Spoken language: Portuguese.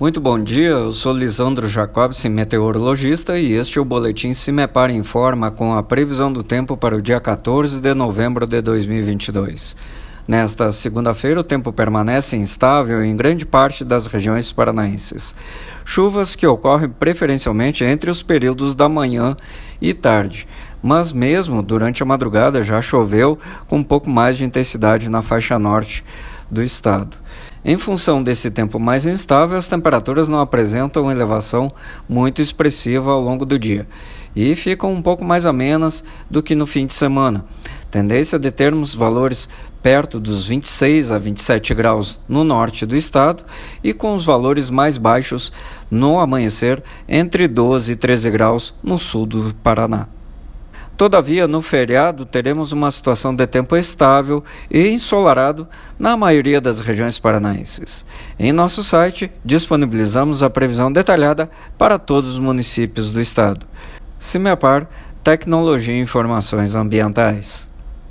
Muito bom dia, eu sou Lisandro Jacobson, meteorologista, e este é o Boletim Cimepar Informa com a previsão do tempo para o dia 14 de novembro de 2022. Nesta segunda-feira, o tempo permanece instável em grande parte das regiões paranaenses. Chuvas que ocorrem preferencialmente entre os períodos da manhã e tarde, mas mesmo durante a madrugada já choveu com um pouco mais de intensidade na faixa norte do estado. Em função desse tempo mais instável, as temperaturas não apresentam elevação muito expressiva ao longo do dia e ficam um pouco mais amenas do que no fim de semana. Tendência de termos valores perto dos 26 a 27 graus no norte do estado e com os valores mais baixos no amanhecer entre 12 e 13 graus no sul do Paraná. Todavia, no feriado, teremos uma situação de tempo estável e ensolarado na maioria das regiões paranaenses. Em nosso site, disponibilizamos a previsão detalhada para todos os municípios do estado. CIMEPAR Tecnologia e Informações Ambientais.